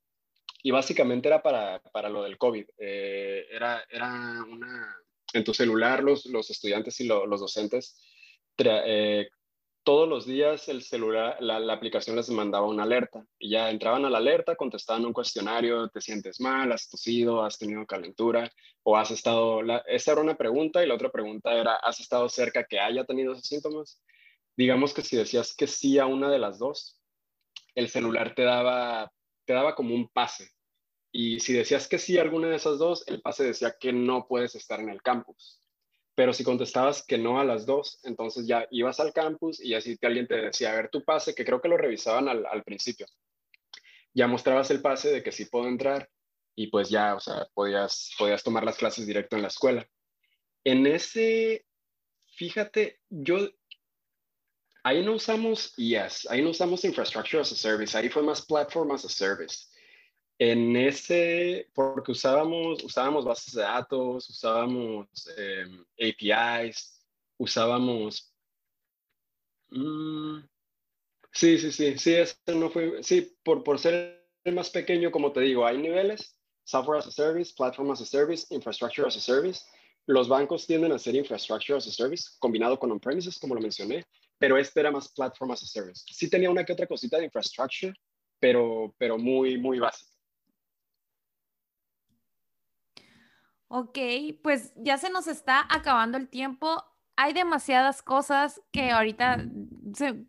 Y básicamente era para, para lo del COVID. Eh, era, era una, en tu celular los, los estudiantes y los docentes, eh, todos los días el celular, la, aplicación les mandaba una alerta y ya entraban a la alerta, contestaban un cuestionario, te sientes mal, has tosido, has tenido calentura o has estado, la, esa era una pregunta y la otra pregunta era, ¿has estado cerca que haya tenido esos síntomas? Digamos que si decías que sí a una de las dos, el celular te daba, te daba como un pase. Y si decías que sí a alguna de esas dos, el pase decía que no puedes estar en el campus. Pero si contestabas que no a las dos, entonces ya ibas al campus y así alguien te decía, a ver tu pase, que creo que lo revisaban al, al principio. Ya mostrabas el pase de que sí puedo entrar y pues ya, o sea, podías, podías tomar las clases directo en la escuela. En ese, fíjate, yo, ahí no usamos IaaS, ahí no usamos Infrastructure as a Service, ahí fue más Platform as a Service. En ese, porque usábamos, usábamos bases de datos, usábamos em, APIs, usábamos... Mm, sí, sí, sí, sí, no fue, sí, por, por ser más pequeño, como te digo, hay niveles, Software as a Service, Platform as a Service, Infrastructure as a Service. Los bancos tienden a ser Infrastructure as a Service, combinado con on-premises, como lo mencioné, pero este era más Platform as a Service. Sí tenía una que otra cosita de Infrastructure, pero, pero muy, muy básica. Ok, pues ya se nos está acabando el tiempo. Hay demasiadas cosas que ahorita,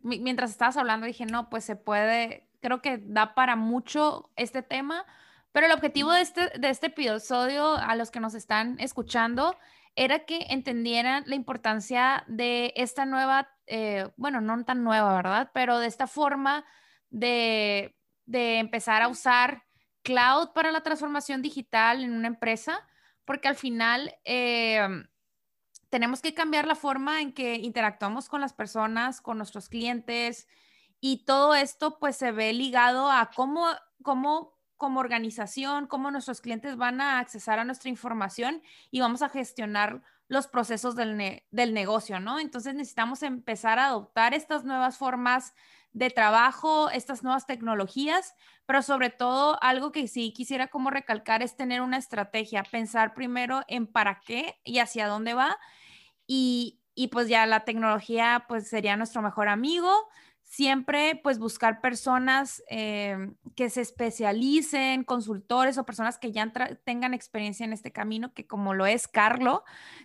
mientras estabas hablando, dije, no, pues se puede, creo que da para mucho este tema, pero el objetivo de este, de este episodio, a los que nos están escuchando, era que entendieran la importancia de esta nueva, eh, bueno, no tan nueva, ¿verdad? Pero de esta forma de, de empezar a usar cloud para la transformación digital en una empresa porque al final em, tenemos que cambiar la forma en que interactuamos con las personas, con nuestros clientes y todo esto pues se ve ligado a cómo, cómo como organización, cómo nuestros clientes van a accesar a nuestra información y vamos a gestionar los procesos del, del negocio, ¿no? Entonces necesitamos empezar a adoptar estas nuevas formas de trabajo, estas nuevas tecnologías, pero sobre todo algo que sí quisiera como recalcar es tener una estrategia, pensar primero en para qué y hacia dónde va y, pues ya la tecnología pues sería nuestro mejor amigo. Siempre pues buscar personas eh, que se especialicen, consultores o personas que ya tengan experiencia en este camino, que como lo es Carlo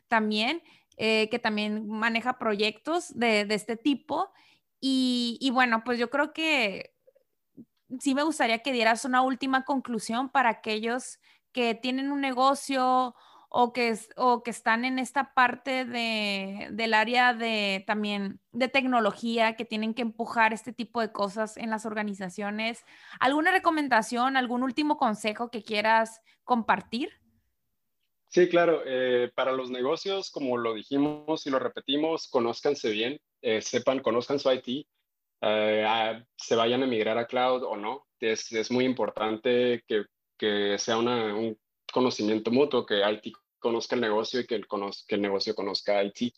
también, eh, que también maneja proyectos de, de este tipo y, bueno, pues yo creo que sí me gustaría que dieras una última conclusión para aquellos que tienen un negocio o que, o que están en esta parte de, del área de también de tecnología, que tienen que empujar este tipo de cosas en las organizaciones. ¿Alguna recomendación, algún último consejo que quieras compartir? Sí, claro. Eh, para los negocios, como lo dijimos y lo repetimos, conózcanse bien, eh, sepan, conozcan su IT, eh, se vayan a migrar a cloud o no. Es, es muy importante que, que sea una, un conocimiento mutuo, que IT conozca el negocio y que el, que el negocio conozca IT.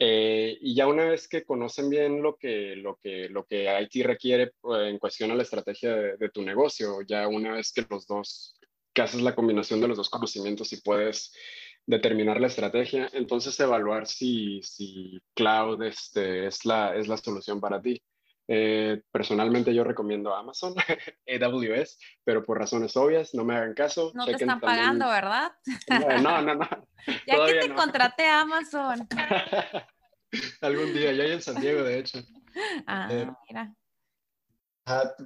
y ya una vez que conocen bien lo que, lo que, lo que IT requiere en cuestión a la estrategia de, de, tu negocio, ya una vez que los dos que haces la combinación de los dos conocimientos y puedes determinar la estrategia, entonces evaluar si, si cloud este, es, la, es la solución para ti. Eh, personalmente yo recomiendo Amazon, AWS, pero por razones obvias, no me hagan caso. No te están pagando, ¿verdad? No, no, no. ya que te contraté a Amazon. Algún día, ya hay en San Diego, de hecho. Ah, eh, mira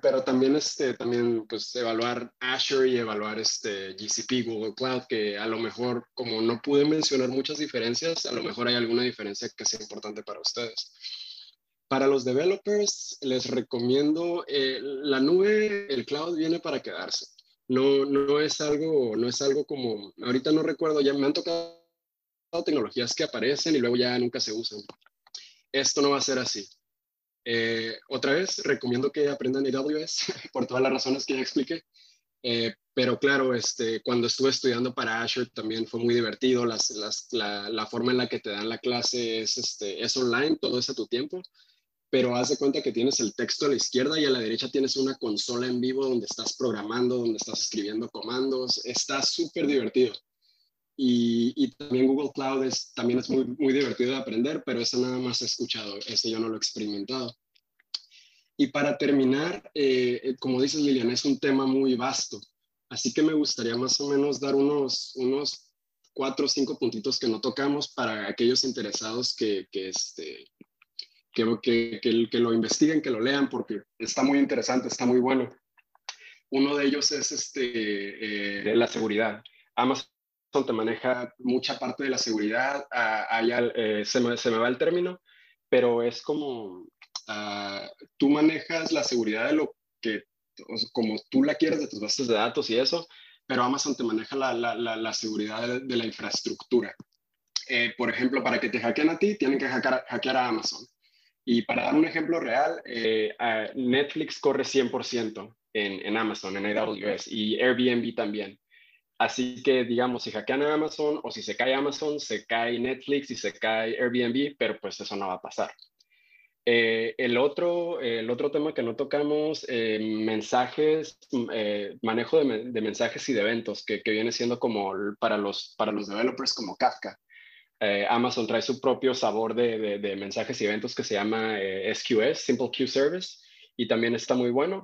pero también, este, también pues, evaluar Azure y evaluar este, GCP, Google Cloud, que a lo mejor, como no pude mencionar muchas diferencias, a lo mejor hay alguna diferencia que sea importante para ustedes. Para los developers, les recomiendo, eh, la nube, el cloud viene para quedarse. No, no, es algo, no es algo como, ahorita no recuerdo, ya me han tocado tecnologías que aparecen y luego ya nunca se usan. Esto no va a ser así. Eh, otra vez, recomiendo que aprendan AWS por todas las razones que ya expliqué. Eh, pero claro, este, cuando estuve estudiando para Azure también fue muy divertido. Las, las, la, la, forma en la que te dan la clase es, este, es online, todo es a tu tiempo. Pero haz de cuenta que tienes el texto a la izquierda y a la derecha tienes una consola en vivo donde estás programando, donde estás escribiendo comandos. Está súper divertido. Y, y, también Google Cloud es, también es muy, muy divertido de aprender, pero eso nada más he escuchado, eso yo no lo he experimentado. Y para terminar, eh, como dices Lilian, es un tema muy vasto, así que me gustaría más o menos dar unos, unos cuatro o cinco puntitos que no tocamos para aquellos interesados que, que, este, que, que, que, lo investiguen, que lo lean, porque está muy interesante, está muy bueno. Uno de ellos es este, eh, la seguridad. Amazon te maneja mucha parte de la seguridad, ah, eh, se, me, se, me, va el término, pero es como uh, tú manejas la seguridad de lo que, como tú la quieres de tus bases de datos y eso, pero Amazon te maneja la, la, la, seguridad de, la infraestructura. Eh, por ejemplo, para que te hackeen a ti, tienen que hackear, hackear a Amazon. Y para dar un ejemplo real, eh, Netflix corre 100% en, en Amazon, en AWS, y Airbnb también. Así que, digamos, si hackean a Amazon o si se cae Amazon, se cae Netflix y se cae Airbnb, pero pues eso no va a pasar. Eh, el, otro, el otro tema que no tocamos, eh, mensajes, eh, manejo de, mensajes y de eventos, que, viene siendo como para los, para los developers como Kafka. Amazon trae su propio sabor de, mensajes y eventos que se llama SQS, Simple Queue Service, y también está muy bueno.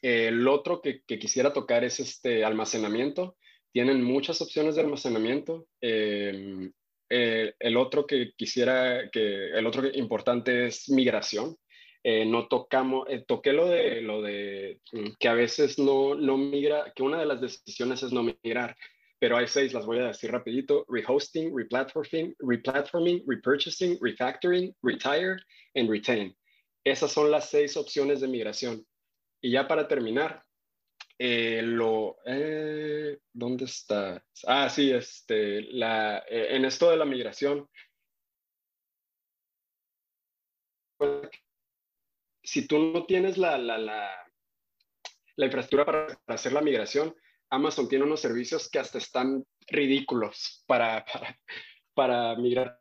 el otro que, quisiera tocar es este almacenamiento tienen muchas opciones de almacenamiento. Em, eh, el otro que quisiera, que el otro importante es migración. Eh, no tocamos, eh, toqué lo de, lo de mm, que a veces no, no migra, que una de las decisiones es no migrar, pero hay seis, las voy a decir rapidito, rehosting, replatforming, replatforming, repurchasing, refactoring, retire and retain. Esas son las seis opciones de migración. Y ya para terminar, eh, lo, eh, ¿dónde está? Ah, sí, este, la, eh, en esto de la migración, si tú no tienes la, la, la, infraestructura para, hacer la migración, Amazon tiene unos servicios que hasta están ridículos para, para, para migrar.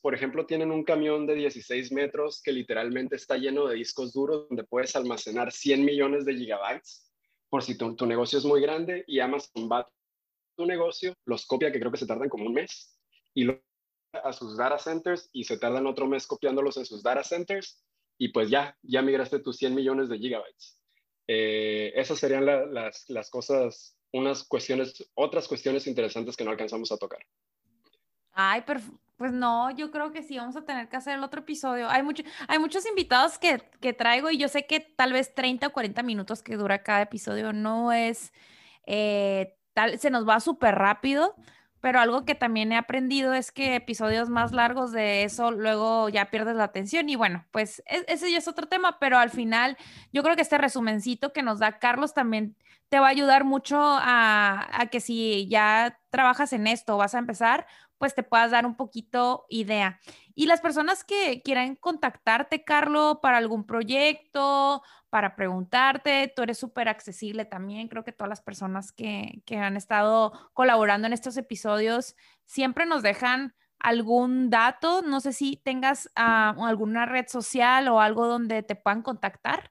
Por ejemplo, tienen un camión de 16 metros que literalmente está lleno de discos duros donde puedes almacenar 100 millones de gigabytes por si tu, negocio es muy grande y Amazon va a tu negocio, los copia, que creo que se tardan como un mes, y lo a sus data centers y se tardan otro mes copiándolos en sus data centers y pues ya, ya migraste tus 100 millones de gigabytes. Eh, esas serían las, las cosas, unas cuestiones, otras cuestiones interesantes que no alcanzamos a tocar. Ay. Pues no, yo creo que sí, vamos a tener que hacer el otro episodio. Hay, mucho, hay muchos invitados que, que, traigo y yo sé que tal vez 30 o 40 minutos que dura cada episodio no es, eh, tal, se nos va súper rápido, pero algo que también he aprendido es que episodios más largos de eso luego ya pierdes la atención y bueno, pues e, ese ya es otro tema, pero al final yo creo que este resumencito que nos da Carlos también te va a ayudar mucho a, a que si ya trabajas en esto, vas a empezar, pues te puedas dar un poquito idea. Y las personas que quieran contactarte, Carlos, para algún proyecto, para preguntarte, tú eres súper accesible también. Creo que todas las personas que, que han estado colaborando en estos episodios siempre nos dejan algún dato. No sé si tengas ah, alguna red social o algo donde te puedan contactar.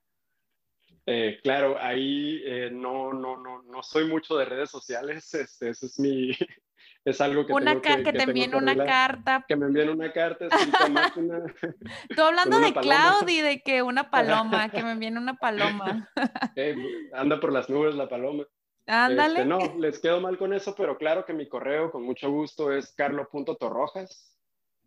Eh, claro, ahí eh, no, no, no, no soy mucho de redes sociales, este, ese es mi, es algo que, una tengo que, te envíen una carta. Que me envíen una carta escrita máquina. Tú hablando de Cloud y de que una paloma, que me envíen una paloma. Eh, anda por las nubes la paloma. Ándale. Este, no, les quedo mal con eso, pero claro que mi correo con mucho gusto es carlo.torrojas,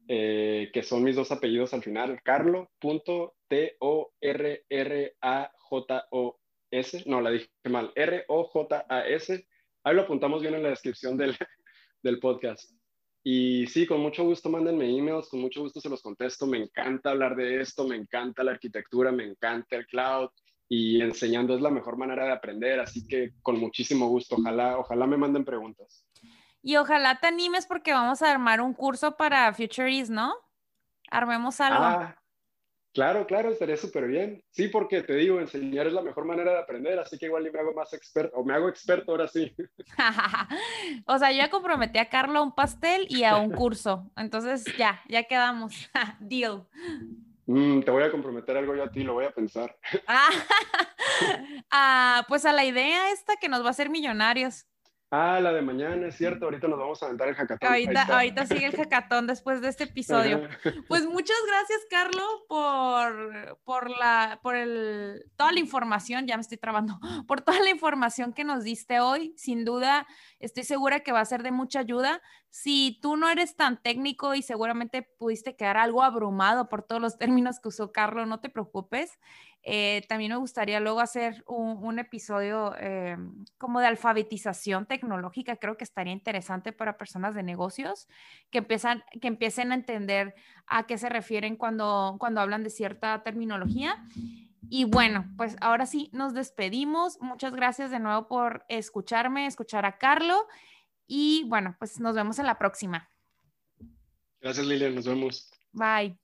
eh, que son mis dos apellidos al final, carlo.t-o-r-r-a-j-o-s, no, la dije mal, R-O-J-A-S, ahí lo apuntamos bien en la descripción del, del podcast. Y sí, con mucho gusto mándenme emails, con mucho gusto se los contesto. Me encanta hablar de esto, me encanta la arquitectura, me encanta el cloud y enseñando es la mejor manera de aprender, así que con muchísimo gusto. Ojalá, ojalá me manden preguntas. Y ojalá te animes porque vamos a armar un curso para Futuries, ¿no? Armemos algo. Ah, Claro, claro, estaría súper bien. Sí, porque te digo, enseñar es la mejor manera de aprender, así que igual me hago más experto, o me hago experto ahora sí. o sea, yo ya comprometí a Carlos a un pastel y a un curso, entonces ya, ya quedamos. Deal. Mm, te voy a comprometer algo yo a ti, lo voy a pensar. ah, pues a la idea esta que nos va a hacer millonarios. Ah, la de mañana, es cierto. Ahorita nos vamos a aventar el hackathon. Ahorita, sigue el hackathon después de este episodio. Pues muchas gracias, Carlos, por, por, la, por el, toda la información, ya me estoy trabando, por toda la información que nos diste hoy. Sin duda, estoy segura que va a ser de mucha ayuda. Si tú no eres tan técnico y seguramente pudiste quedar algo abrumado por todos los términos que usó Carlos, no te preocupes. Eh, también me gustaría luego hacer un, episodio eh, como de alfabetización tecnológica. Creo que estaría interesante para personas de negocios que, empiezan, que empiecen a entender a qué se refieren cuando, cuando hablan de cierta terminología. Y bueno, pues ahora sí nos despedimos. Muchas gracias de nuevo por escucharme, escuchar a Carlo. Y bueno, pues nos vemos en la próxima. Gracias, Lilian. Nos vemos. Bye.